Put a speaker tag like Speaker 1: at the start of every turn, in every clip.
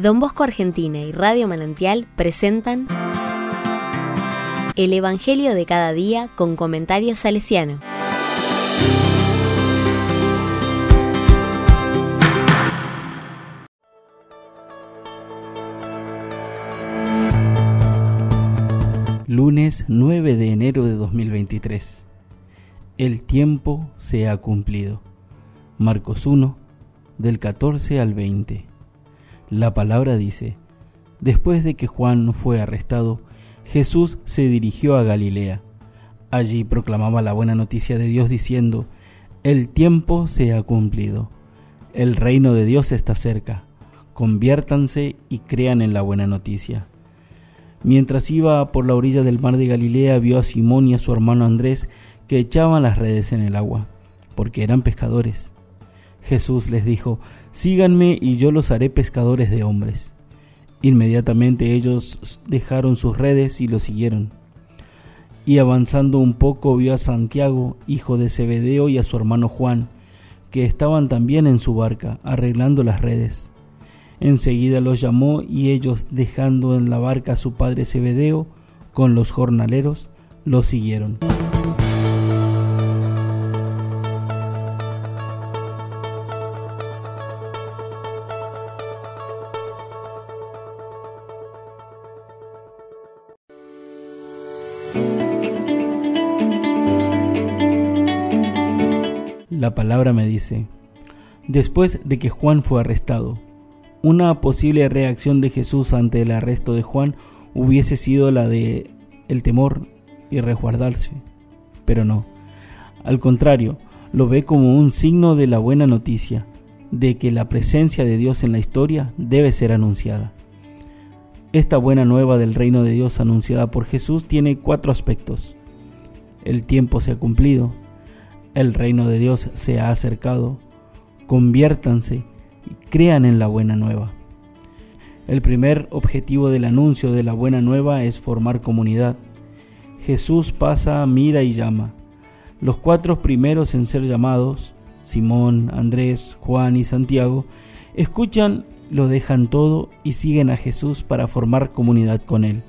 Speaker 1: Don Bosco Argentina y Radio Manantial presentan El Evangelio de cada día con comentarios salesiano.
Speaker 2: Lunes 9 de enero de 2023. El tiempo se ha cumplido. Marcos 1, del 14 al 20. La palabra dice, después de que Juan fue arrestado, Jesús se dirigió a Galilea. Allí proclamaba la buena noticia de Dios diciendo, el tiempo se ha cumplido, el reino de Dios está cerca, conviértanse y crean en la buena noticia. Mientras iba por la orilla del mar de Galilea, vio a Simón y a su hermano Andrés que echaban las redes en el agua, porque eran pescadores. Jesús les dijo, Síganme y yo los haré pescadores de hombres. Inmediatamente ellos dejaron sus redes y lo siguieron. Y avanzando un poco vio a Santiago, hijo de Zebedeo, y a su hermano Juan, que estaban también en su barca, arreglando las redes. Enseguida los llamó y ellos, dejando en la barca a su padre Zebedeo, con los jornaleros, lo siguieron. La palabra me dice, después de que Juan fue arrestado, una posible reacción de Jesús ante el arresto de Juan hubiese sido la de el temor y resguardarse, pero no. Al contrario, lo ve como un signo de la buena noticia, de que la presencia de Dios en la historia debe ser anunciada. Esta buena nueva del reino de Dios anunciada por Jesús tiene cuatro aspectos. El tiempo se ha cumplido, el reino de Dios se ha acercado, conviértanse y crean en la buena nueva. El primer objetivo del anuncio de la buena nueva es formar comunidad. Jesús pasa, mira y llama. Los cuatro primeros en ser llamados, Simón, Andrés, Juan y Santiago, escuchan, lo dejan todo y siguen a Jesús para formar comunidad con Él.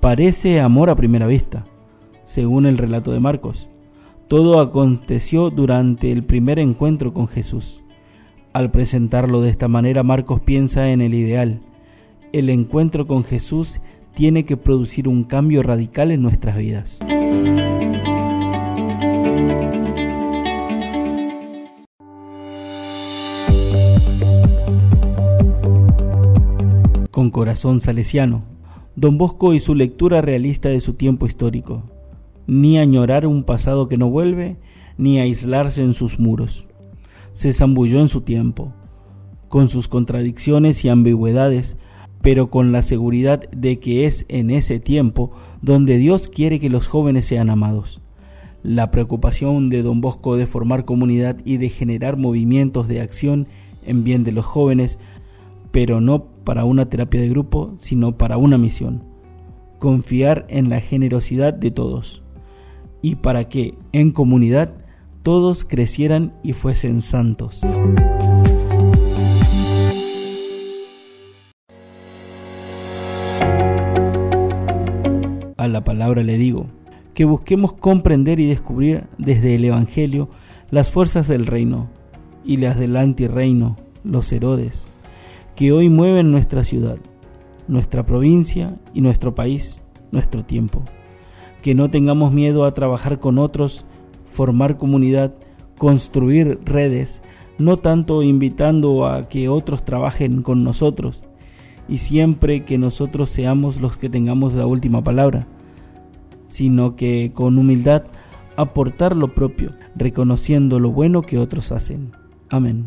Speaker 2: Parece amor a primera vista, según el relato de Marcos. Todo aconteció durante el primer encuentro con Jesús. Al presentarlo de esta manera, Marcos piensa en el ideal. El encuentro con Jesús tiene que producir un cambio radical en nuestras vidas. Con corazón salesiano, Don Bosco y su lectura realista de su tiempo histórico ni añorar un pasado que no vuelve, ni aislarse en sus muros. Se zambulló en su tiempo, con sus contradicciones y ambigüedades, pero con la seguridad de que es en ese tiempo donde Dios quiere que los jóvenes sean amados. La preocupación de don Bosco de formar comunidad y de generar movimientos de acción en bien de los jóvenes, pero no para una terapia de grupo, sino para una misión. Confiar en la generosidad de todos y para que en comunidad todos crecieran y fuesen santos. A la palabra le digo, que busquemos comprender y descubrir desde el Evangelio las fuerzas del reino y las del antirreino, los Herodes, que hoy mueven nuestra ciudad, nuestra provincia y nuestro país, nuestro tiempo que no tengamos miedo a trabajar con otros, formar comunidad, construir redes, no tanto invitando a que otros trabajen con nosotros, y siempre que nosotros seamos los que tengamos la última palabra, sino que con humildad aportar lo propio, reconociendo lo bueno que otros hacen. Amén.